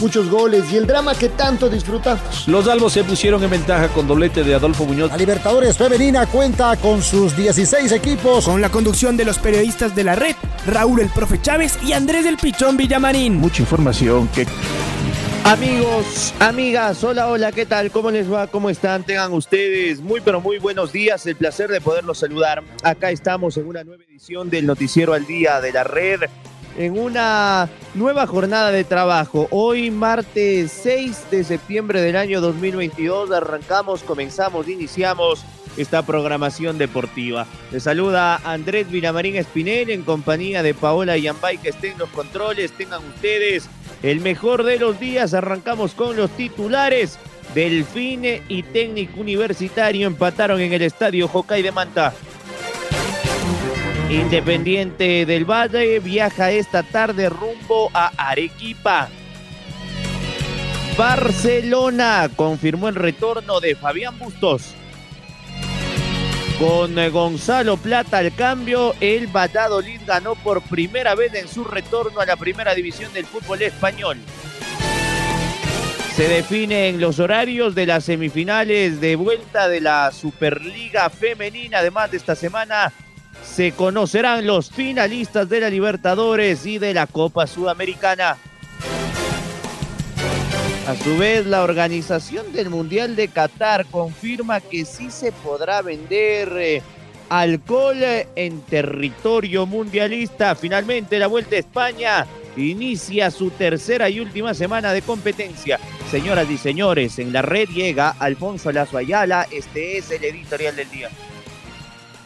muchos goles y el drama que tanto disfrutamos. Los albos se pusieron en ventaja con doblete de Adolfo Muñoz. La Libertadores Femenina cuenta con sus 16 equipos. Con la conducción de los periodistas de la red, Raúl el Profe Chávez y Andrés del Pichón Villamarín. Mucha información que... Amigos, amigas, hola, hola, ¿qué tal? ¿Cómo les va? ¿Cómo están? Tengan ustedes muy, pero muy buenos días. El placer de poderlos saludar. Acá estamos en una nueva edición del Noticiero al Día de la Red en una nueva jornada de trabajo. Hoy, martes 6 de septiembre del año 2022, arrancamos, comenzamos, iniciamos esta programación deportiva. Les saluda Andrés Vilamarín Espinel en compañía de Paola Yambay que estén los controles. Tengan ustedes el mejor de los días. Arrancamos con los titulares. Delfine y Técnico Universitario empataron en el estadio Jocay de Manta. Independiente del Valle viaja esta tarde rumbo a Arequipa. Barcelona confirmó el retorno de Fabián Bustos. Con Gonzalo Plata al cambio, el Valladolid ganó por primera vez en su retorno a la primera división del fútbol español. Se definen los horarios de las semifinales de vuelta de la Superliga Femenina. Además de esta semana, se conocerán los finalistas de la Libertadores y de la Copa Sudamericana. A su vez, la organización del Mundial de Qatar confirma que sí se podrá vender eh, alcohol en territorio mundialista. Finalmente, la Vuelta a España inicia su tercera y última semana de competencia. Señoras y señores, en la red llega Alfonso Lazo. Este es el editorial del día.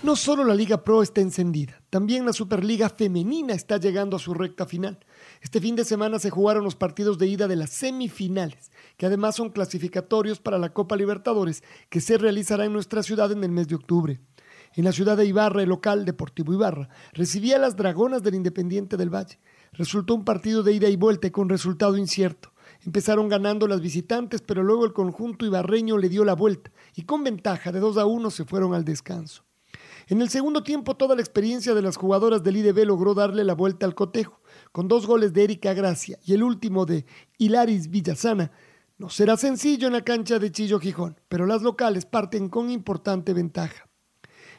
No solo la Liga Pro está encendida, también la Superliga Femenina está llegando a su recta final. Este fin de semana se jugaron los partidos de ida de las semifinales, que además son clasificatorios para la Copa Libertadores, que se realizará en nuestra ciudad en el mes de octubre. En la ciudad de Ibarra, el local Deportivo Ibarra recibía a las Dragonas del Independiente del Valle. Resultó un partido de ida y vuelta con resultado incierto. Empezaron ganando las visitantes, pero luego el conjunto ibarreño le dio la vuelta y con ventaja de 2 a 1 se fueron al descanso. En el segundo tiempo, toda la experiencia de las jugadoras del IDB logró darle la vuelta al cotejo, con dos goles de Erika Gracia y el último de Hilaris Villasana. No será sencillo en la cancha de Chillo Gijón, pero las locales parten con importante ventaja.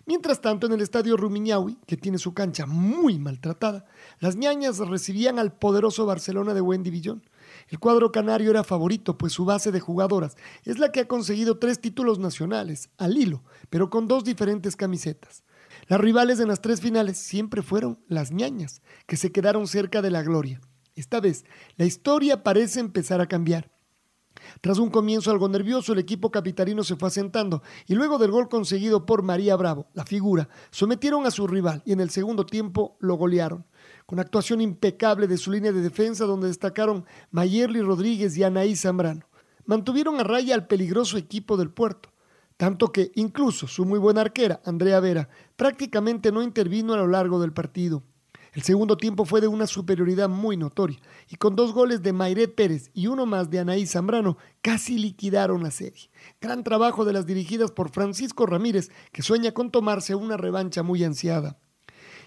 Mientras tanto, en el estadio Rumiñahui, que tiene su cancha muy maltratada, las ñañas recibían al poderoso Barcelona de Wendy Villón. El cuadro canario era favorito, pues su base de jugadoras es la que ha conseguido tres títulos nacionales, al hilo, pero con dos diferentes camisetas. Las rivales en las tres finales siempre fueron las ñañas, que se quedaron cerca de la gloria. Esta vez, la historia parece empezar a cambiar. Tras un comienzo algo nervioso, el equipo capitalino se fue asentando y luego del gol conseguido por María Bravo, la figura, sometieron a su rival y en el segundo tiempo lo golearon. Con actuación impecable de su línea de defensa donde destacaron Mayerly Rodríguez y Anaí Zambrano. Mantuvieron a raya al peligroso equipo del puerto tanto que incluso su muy buena arquera, Andrea Vera, prácticamente no intervino a lo largo del partido. El segundo tiempo fue de una superioridad muy notoria, y con dos goles de Mayret Pérez y uno más de Anaí Zambrano, casi liquidaron la serie. Gran trabajo de las dirigidas por Francisco Ramírez, que sueña con tomarse una revancha muy ansiada.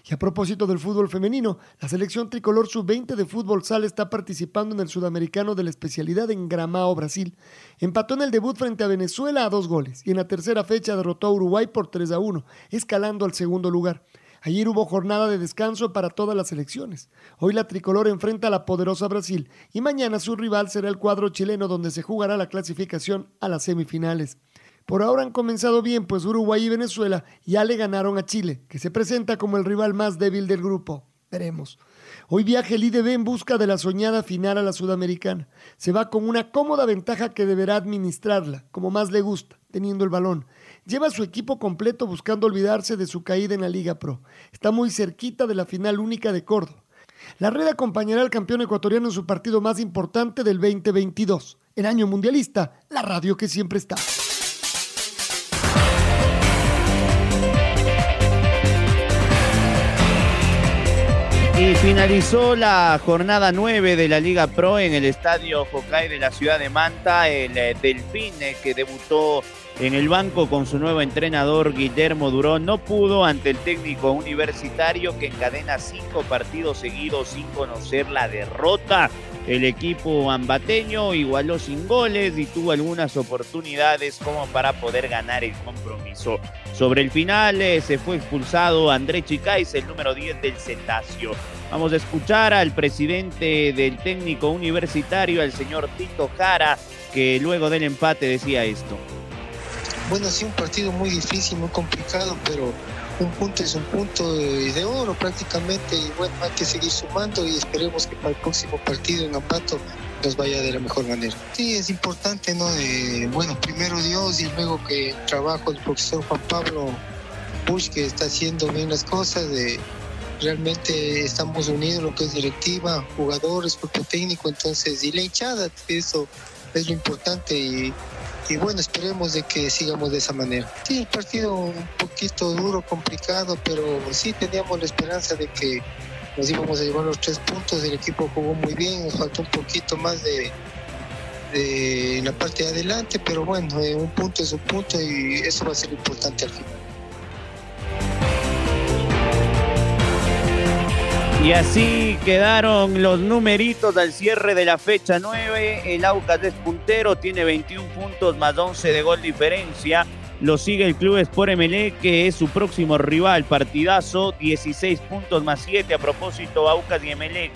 Y a propósito del fútbol femenino, la selección tricolor sub-20 de fútbol sal está participando en el sudamericano de la especialidad en Gramao, Brasil. Empató en el debut frente a Venezuela a dos goles y en la tercera fecha derrotó a Uruguay por 3 a 1, escalando al segundo lugar. Ayer hubo jornada de descanso para todas las selecciones. Hoy la tricolor enfrenta a la poderosa Brasil y mañana su rival será el cuadro chileno donde se jugará la clasificación a las semifinales. Por ahora han comenzado bien, pues Uruguay y Venezuela ya le ganaron a Chile, que se presenta como el rival más débil del grupo. Veremos. Hoy viaja el IDB en busca de la soñada final a la Sudamericana. Se va con una cómoda ventaja que deberá administrarla, como más le gusta, teniendo el balón. Lleva su equipo completo buscando olvidarse de su caída en la Liga Pro. Está muy cerquita de la final única de Córdoba. La red acompañará al campeón ecuatoriano en su partido más importante del 2022. El año mundialista, la radio que siempre está. Y finalizó la jornada 9 de la Liga Pro en el estadio Hokkaido de la ciudad de Manta. El eh, Delfín eh, que debutó en el banco con su nuevo entrenador Guillermo Durón no pudo ante el técnico universitario que encadena cinco partidos seguidos sin conocer la derrota. El equipo ambateño igualó sin goles y tuvo algunas oportunidades como para poder ganar el compromiso. Sobre el final eh, se fue expulsado André Chicais, el número 10 del Cetáceo. Vamos a escuchar al presidente del técnico universitario, al señor Tito Jara, que luego del empate decía esto. Bueno, sí, un partido muy difícil, muy complicado, pero un punto es un punto de, oro prácticamente y bueno, hay que seguir sumando y esperemos que para el próximo partido en Ambato nos vaya de la mejor manera. Sí, es importante, ¿no? bueno, primero Dios y luego que el trabajo del profesor Juan Pablo Bush que está haciendo bien las cosas, de, realmente estamos unidos lo que es directiva, jugadores, cuerpo técnico, entonces, y la hinchada, eso es lo importante y y bueno, esperemos de que sigamos de esa manera. Sí, el partido un poquito duro, complicado, pero sí teníamos la esperanza de que nos íbamos a llevar los tres puntos, el equipo jugó muy bien, nos faltó un poquito más de, de la parte de adelante, pero bueno, eh, un punto es un punto y eso va a ser importante al final. Y así quedaron los numeritos al cierre de la fecha 9. El Aucas es puntero, tiene 21 puntos más 11 de gol diferencia. Lo sigue el Club Sport MLE, que es su próximo rival, partidazo, 16 puntos más 7. A propósito, Aucas y MLE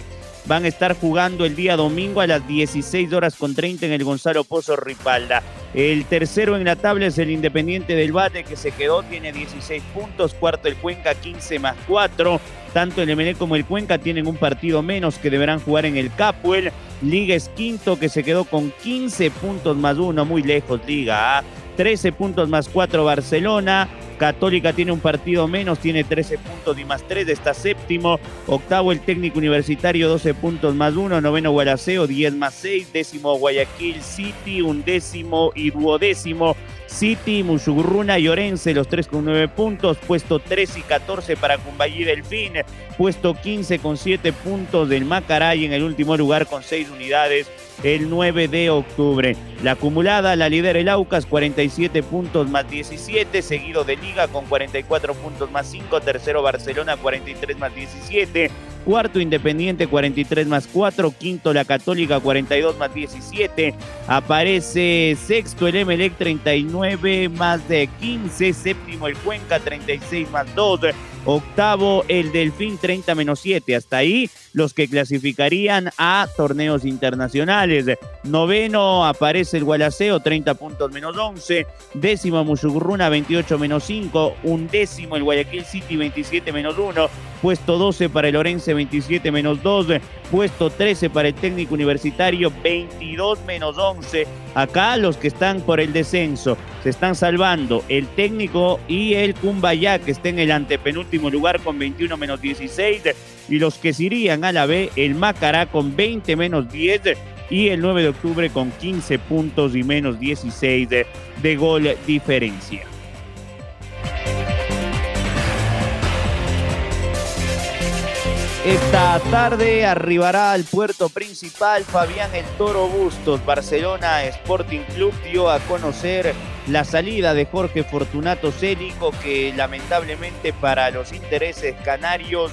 van a estar jugando el día domingo a las 16 horas con 30 en el Gonzalo Pozo Ripalda. El tercero en la tabla es el Independiente del Bate que se quedó, tiene 16 puntos. Cuarto el Cuenca 15 más 4. Tanto el MLE como el Cuenca tienen un partido menos que deberán jugar en el Capuel. Liga es quinto que se quedó con 15 puntos más 1, muy lejos Liga. 13 puntos más 4 Barcelona. Católica tiene un partido menos, tiene 13 puntos y más 3, está séptimo. Octavo el técnico universitario, 12 puntos más 1. Noveno Gualaceo, 10 más 6. Décimo Guayaquil City, un décimo y duodécimo City, Musugruna y Orense, los tres con nueve puntos. Puesto 13 y 14 para Cumbayí Delfín. Puesto 15 con 7 puntos del Macaray en el último lugar con 6 unidades el 9 de octubre. La acumulada la lidera el Aucas, 47 puntos más 17, seguido de Liga con 44 puntos más 5, tercero Barcelona 43 más 17, cuarto Independiente 43 más 4, quinto la Católica 42 más 17, aparece sexto el Emelec 39 más de 15, séptimo el Cuenca 36 más 2, octavo el Delfín 30 menos 7, hasta ahí los que clasificarían a torneos internacionales. Noveno aparece el Gualaceo 30 puntos menos 11, décimo Musugruna 28 menos 5, un décimo el Guayaquil City 27 menos 1, puesto 12 para el Orense 27 menos 2, puesto 13 para el técnico universitario 22 menos 11. Acá los que están por el descenso se están salvando el técnico y el Cumbayá que está en el antepenúltimo lugar con 21 menos 16 y los que se irían a la B, el Macará con 20 menos 10 y el 9 de octubre con 15 puntos y menos 16 de, de gol diferencia. Esta tarde arribará al puerto principal Fabián El Toro Bustos. Barcelona Sporting Club dio a conocer la salida de Jorge Fortunato Célico, que lamentablemente para los intereses canarios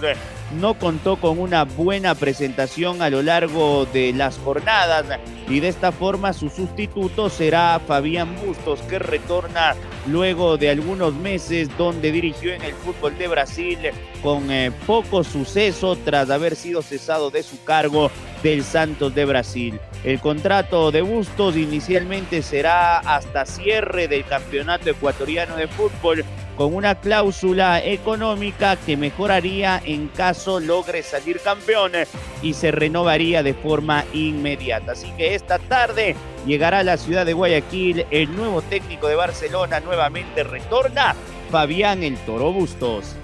no contó con una buena presentación a lo largo de las jornadas y de esta forma su sustituto será Fabián Bustos que retorna luego de algunos meses donde dirigió en el fútbol de Brasil con eh, poco suceso tras haber sido cesado de su cargo del Santos de Brasil. El contrato de Bustos inicialmente será hasta cierre del Campeonato Ecuatoriano de Fútbol con una cláusula económica que mejoraría en caso logre salir campeón y se renovaría de forma inmediata. Así que esta tarde llegará a la ciudad de Guayaquil el nuevo técnico de Barcelona, nuevamente retorna Fabián El Toro Bustos.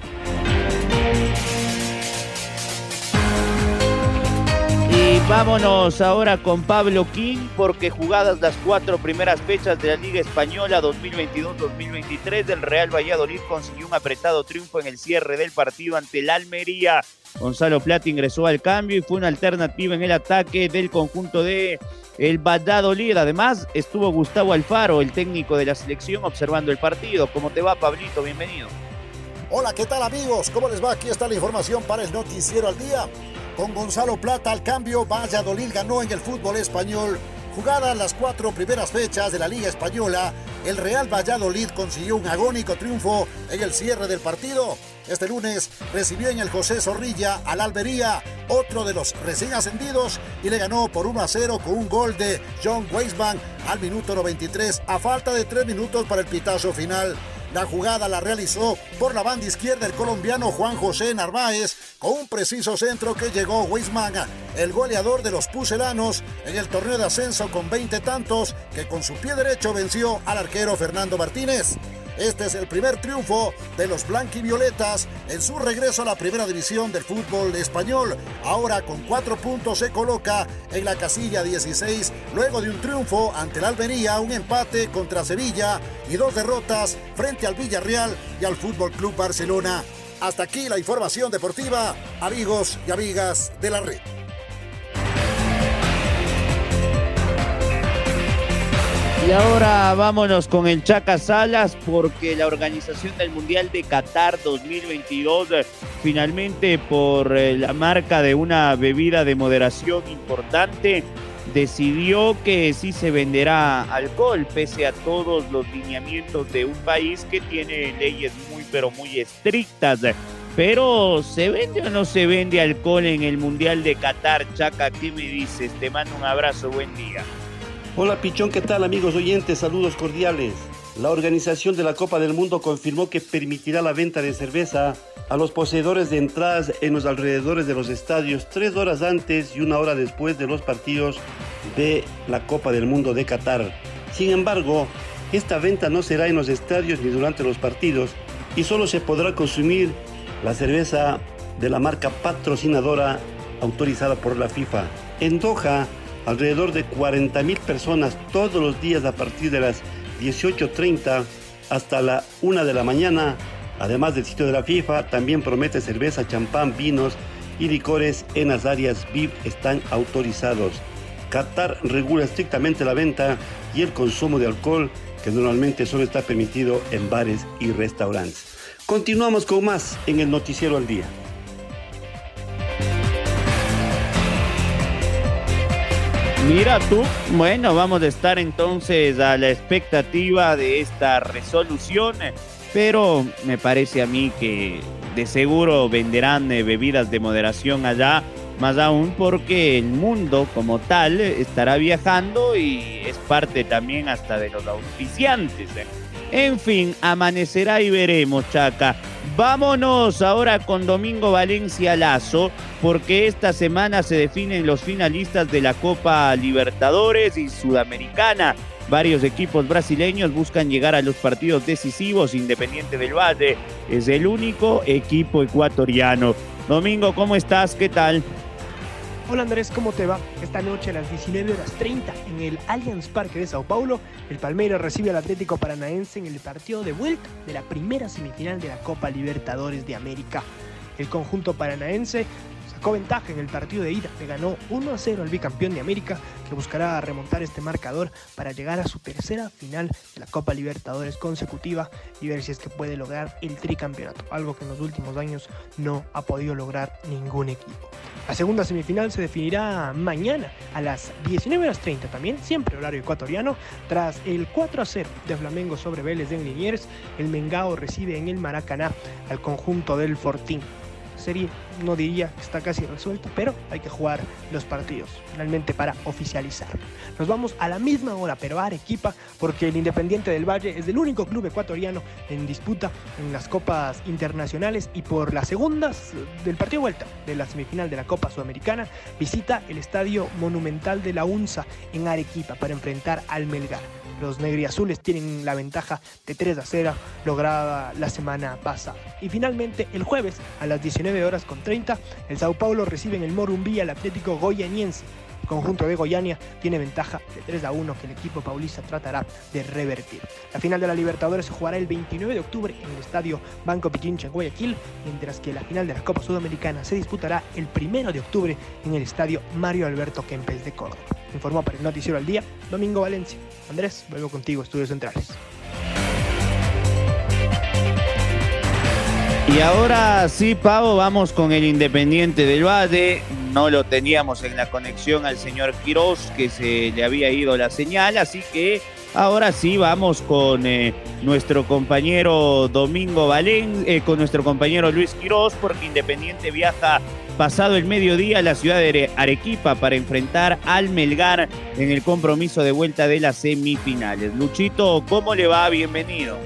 Y vámonos ahora con Pablo King porque jugadas las cuatro primeras fechas de la Liga Española 2022-2023 del Real Valladolid consiguió un apretado triunfo en el cierre del partido ante el Almería. Gonzalo Plata ingresó al cambio y fue una alternativa en el ataque del conjunto de el Valladolid. Además estuvo Gustavo Alfaro, el técnico de la selección, observando el partido. ¿Cómo te va, Pablito? Bienvenido. Hola, ¿qué tal amigos? ¿Cómo les va? Aquí está la información para el noticiero al día. Con Gonzalo Plata al cambio, Valladolid ganó en el fútbol español. Jugadas las cuatro primeras fechas de la Liga Española, el Real Valladolid consiguió un agónico triunfo en el cierre del partido. Este lunes recibió en el José Zorrilla al Albería, otro de los recién ascendidos, y le ganó por 1 a 0 con un gol de John Weisman al minuto 93, a falta de 3 minutos para el pitazo final. La jugada la realizó por la banda izquierda el colombiano Juan José Narváez con un preciso centro que llegó Weisman, el goleador de los pucelanos en el torneo de ascenso con 20 tantos que con su pie derecho venció al arquero Fernando Martínez. Este es el primer triunfo de los blanquivioletas en su regreso a la primera división del fútbol español. Ahora con cuatro puntos se coloca en la casilla 16 luego de un triunfo ante el Almería, un empate contra Sevilla y dos derrotas frente al Villarreal y al Fútbol Club Barcelona. Hasta aquí la información deportiva, amigos y amigas de la red. Y ahora vámonos con el Chaca Salas porque la organización del Mundial de Qatar 2022 finalmente por eh, la marca de una bebida de moderación importante decidió que sí se venderá alcohol pese a todos los lineamientos de un país que tiene leyes muy pero muy estrictas. Pero ¿se vende o no se vende alcohol en el Mundial de Qatar? Chaca, ¿qué me dices? Te mando un abrazo, buen día. Hola Pichón, ¿qué tal amigos oyentes? Saludos cordiales. La organización de la Copa del Mundo confirmó que permitirá la venta de cerveza a los poseedores de entradas en los alrededores de los estadios tres horas antes y una hora después de los partidos de la Copa del Mundo de Qatar. Sin embargo, esta venta no será en los estadios ni durante los partidos y solo se podrá consumir la cerveza de la marca patrocinadora autorizada por la FIFA. En Doha, alrededor de 40 mil personas todos los días a partir de las 18.30 hasta la 1 de la mañana. Además del sitio de la FIFA, también promete cerveza, champán, vinos y licores en las áreas VIP están autorizados. Qatar regula estrictamente la venta y el consumo de alcohol, que normalmente solo está permitido en bares y restaurantes. Continuamos con más en el Noticiero al Día. Mira tú, bueno, vamos a estar entonces a la expectativa de esta resolución, pero me parece a mí que de seguro venderán eh, bebidas de moderación allá, más aún porque el mundo como tal estará viajando y es parte también hasta de los auspiciantes. En fin, amanecerá y veremos, Chaca. Vámonos ahora con Domingo Valencia Lazo, porque esta semana se definen los finalistas de la Copa Libertadores y Sudamericana. Varios equipos brasileños buscan llegar a los partidos decisivos. Independiente del Valle es el único equipo ecuatoriano. Domingo, ¿cómo estás? ¿Qué tal? Hola Andrés, ¿cómo te va? Esta noche a las 19 horas 30 en el Allianz Parque de Sao Paulo, el Palmeiras recibe al Atlético Paranaense en el partido de vuelta de la primera semifinal de la Copa Libertadores de América. El conjunto paranaense sacó ventaja en el partido de ida, le ganó 1 a 0 al bicampeón de América, que buscará remontar este marcador para llegar a su tercera final de la Copa Libertadores consecutiva y ver si es que puede lograr el tricampeonato, algo que en los últimos años no ha podido lograr ningún equipo. La segunda semifinal se definirá mañana a las 19.30 también, siempre horario ecuatoriano. Tras el 4 a 0 de Flamengo sobre Vélez de Liniers, el Mengao recibe en el Maracaná al conjunto del Fortín serie no diría que está casi resuelta, pero hay que jugar los partidos finalmente para oficializarlo. Nos vamos a la misma hora, pero a Arequipa, porque el Independiente del Valle es el único club ecuatoriano en disputa en las copas internacionales y por las segundas del partido de vuelta de la semifinal de la Copa Sudamericana visita el Estadio Monumental de la UNSA en Arequipa para enfrentar al Melgar. Los negriazules tienen la ventaja de 3 a 0 lograda la semana pasada. Y finalmente el jueves a las 19 19 horas con 30, el Sao Paulo recibe en el Morumbí al Atlético Goianiense. El conjunto de Goiania tiene ventaja de 3 a 1 que el equipo paulista tratará de revertir. La final de la Libertadores se jugará el 29 de octubre en el estadio Banco Pichincha en Guayaquil, mientras que la final de la Copa Sudamericana se disputará el 1 de octubre en el estadio Mario Alberto Kempes de Córdoba. Informó para el Noticiero al Día, Domingo Valencia. Andrés, vuelvo contigo, Estudios Centrales. Y ahora sí, Pavo, vamos con el Independiente del Valle. No lo teníamos en la conexión al señor Quirós, que se le había ido la señal, así que ahora sí vamos con eh, nuestro compañero Domingo Valén, eh, con nuestro compañero Luis Quirós, porque Independiente viaja pasado el mediodía a la ciudad de Arequipa para enfrentar al Melgar en el compromiso de vuelta de las semifinales. Luchito, ¿cómo le va? Bienvenido.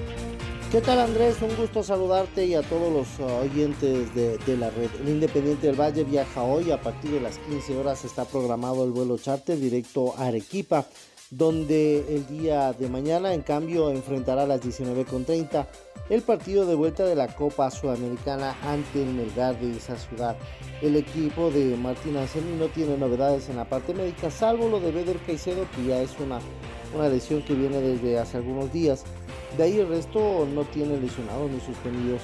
¿Qué tal Andrés? Un gusto saludarte y a todos los uh, oyentes de, la red. El Independiente del Valle viaja hoy a partir de las 15 horas. Está programado el vuelo charter directo a Arequipa, donde el día de mañana en cambio enfrentará a las 19.30 el partido de vuelta de la Copa Sudamericana ante el Melgar de esa ciudad. El equipo de Martín Anselmi no tiene novedades en la parte médica, salvo lo de Beder Caicedo, que ya es una, una lesión que viene desde hace algunos días. De ahí el resto no tiene lesionados ni suspendidos.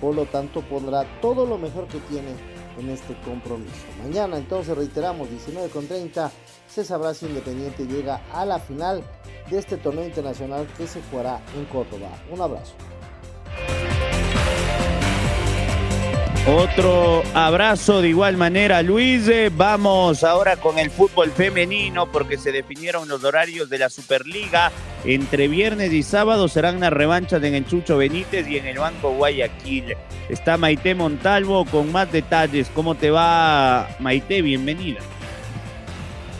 Por lo tanto, pondrá todo lo mejor que tiene en este compromiso. Mañana, entonces, reiteramos, 19 con 30, se sabrá si Independiente llega a la final de este torneo internacional que se jugará en Córdoba. Un abrazo. Otro abrazo de igual manera, Luis. Vamos ahora con el fútbol femenino porque se definieron los horarios de la Superliga. Entre viernes y sábado serán las revanchas en el Chucho Benítez y en el Banco Guayaquil. Está Maite Montalvo con más detalles. ¿Cómo te va, Maite? Bienvenida.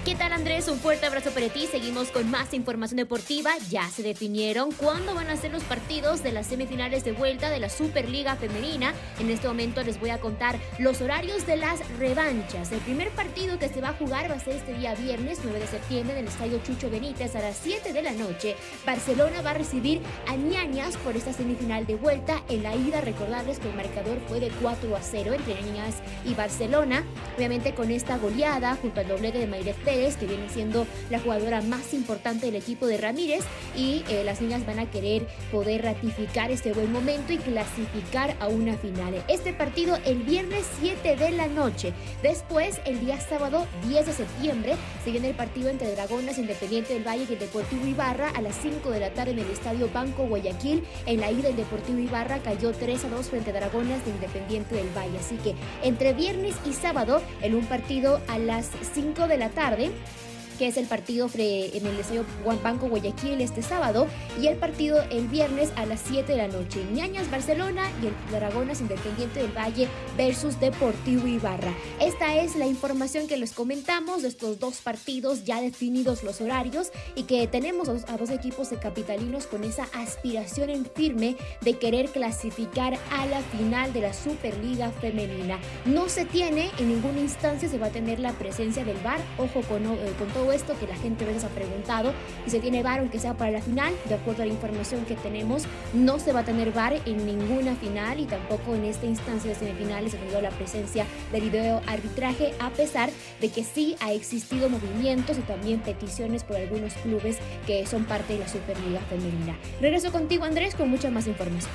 ¿Qué tal Andrés? Un fuerte abrazo para ti. Seguimos con más información deportiva. Ya se definieron cuándo van a ser los partidos de las semifinales de vuelta de la Superliga Femenina. En este momento les voy a contar los horarios de las revanchas. El primer partido que se va a jugar va a ser este día viernes 9 de septiembre en el Estadio Chucho Benítez a las 7 de la noche. Barcelona va a recibir a Ñañas por esta semifinal de vuelta. En la ida, recordarles que el marcador fue de 4 a 0 entre Ñañas y Barcelona. Obviamente con esta goleada junto al doblete de Mayret que viene siendo la jugadora más importante del equipo de Ramírez, y eh, las niñas van a querer poder ratificar este buen momento y clasificar a una final. Este partido el viernes 7 de la noche. Después, el día sábado 10 de septiembre, se viene el partido entre Dragonas Independiente del Valle y el Deportivo Ibarra a las 5 de la tarde en el Estadio Banco Guayaquil. En la ida, el Deportivo Ibarra cayó 3 a 2 frente a Dragonas de Independiente del Valle. Así que entre viernes y sábado, en un partido a las 5 de la tarde, sabe? Que es el partido en el Estadio Banco Guayaquil este sábado, y el partido el viernes a las 7 de la noche. Ñañas Barcelona y el Dragonas Independiente del Valle versus Deportivo Ibarra. Esta es la información que les comentamos de estos dos partidos, ya definidos los horarios, y que tenemos a dos equipos de capitalinos con esa aspiración en firme de querer clasificar a la final de la Superliga Femenina. No se tiene en ninguna instancia, se va a tener la presencia del VAR, ojo con, eh, con todo esto que la gente a veces ha preguntado y se tiene VAR aunque sea para la final, de acuerdo a la información que tenemos, no se va a tener VAR en ninguna final y tampoco en esta instancia de semifinales se tenido la presencia del video arbitraje a pesar de que sí ha existido movimientos y también peticiones por algunos clubes que son parte de la Superliga Femenina. Regreso contigo Andrés con mucha más información.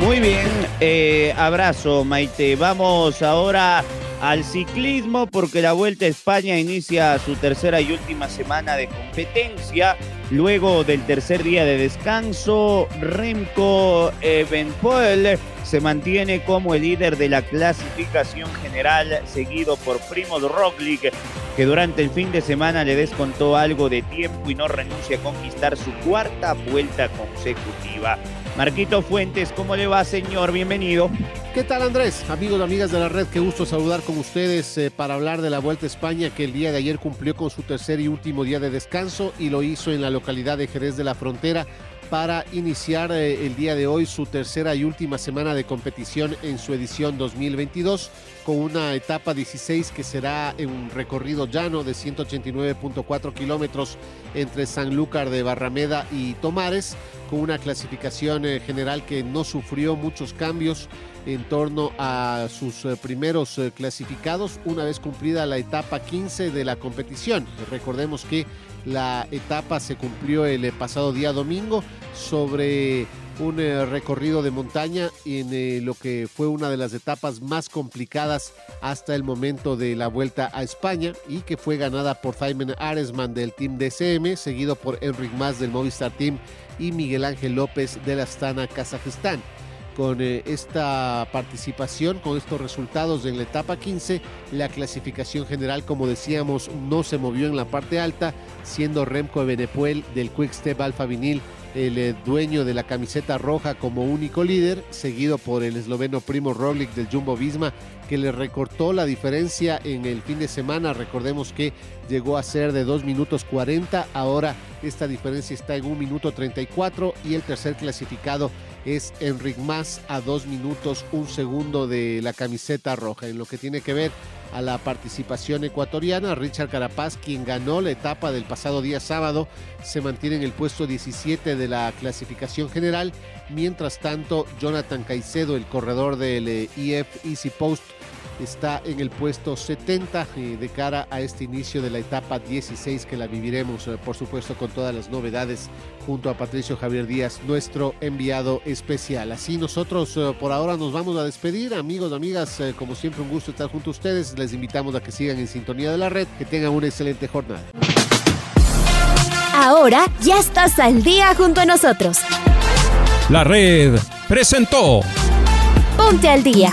Muy bien, eh, abrazo Maite. Vamos ahora al ciclismo porque la Vuelta a España inicia su tercera y última semana de competencia. Luego del tercer día de descanso, Remco Evenpoel se mantiene como el líder de la clasificación general, seguido por Primo Roglic, que durante el fin de semana le descontó algo de tiempo y no renuncia a conquistar su cuarta vuelta consecutiva. Marquito Fuentes, ¿cómo le va, señor? Bienvenido. ¿Qué tal, Andrés? Amigos amigas de la red, qué gusto saludar con ustedes eh, para hablar de la Vuelta a España que el día de ayer cumplió con su tercer y último día de descanso y lo hizo en la localidad de Jerez de la Frontera para iniciar eh, el día de hoy su tercera y última semana de competición en su edición 2022 con una etapa 16 que será en un recorrido llano de 189.4 kilómetros entre Sanlúcar de Barrameda y Tomares, con una clasificación eh, general que no sufrió muchos cambios en torno a sus eh, primeros clasificados una vez cumplida la etapa 15 de la competición. Recordemos que la etapa se cumplió el eh, pasado día domingo sobre un eh, recorrido de montaña en eh, lo que fue una de las etapas más complicadas hasta el momento de la vuelta a España y que fue ganada por Simon Aresman del Team DCM, seguido por Enric Mas del Movistar Team y Miguel Ángel López del Astana, Kazajistán con eh, esta participación, con estos resultados en la etapa 15, la clasificación general, como decíamos, no se movió en la parte alta, siendo Remco Benepuel del Quick Step Alfa Vinil el eh, dueño de la camiseta roja como único líder, seguido por el esloveno Primo Roglic del Jumbo Visma, que le recortó la diferencia en el fin de semana. Recordemos que llegó a ser de 2 minutos 40, ahora esta diferencia está en 1 minuto 34 y el tercer clasificado es Enric Mas a 2 minutos 1 segundo de la camiseta roja. En lo que tiene que ver a la participación ecuatoriana. Richard Carapaz, quien ganó la etapa del pasado día sábado, se mantiene en el puesto 17 de la clasificación general. Mientras tanto, Jonathan Caicedo, el corredor del eh, e Easy Post, está en el puesto 70 eh, de cara a este inicio de la etapa 16 que la viviremos, eh, por supuesto, con todas las novedades junto a Patricio Javier Díaz, nuestro enviado especial. Así nosotros eh, por ahora nos vamos a despedir. Amigos, amigas, como siempre un gusto estar junto a ustedes. Les invitamos a que sigan en sintonía de la red, que tengan una excelente jornada. Ahora ya estás al día junto a nosotros. La red presentó. Ponte al día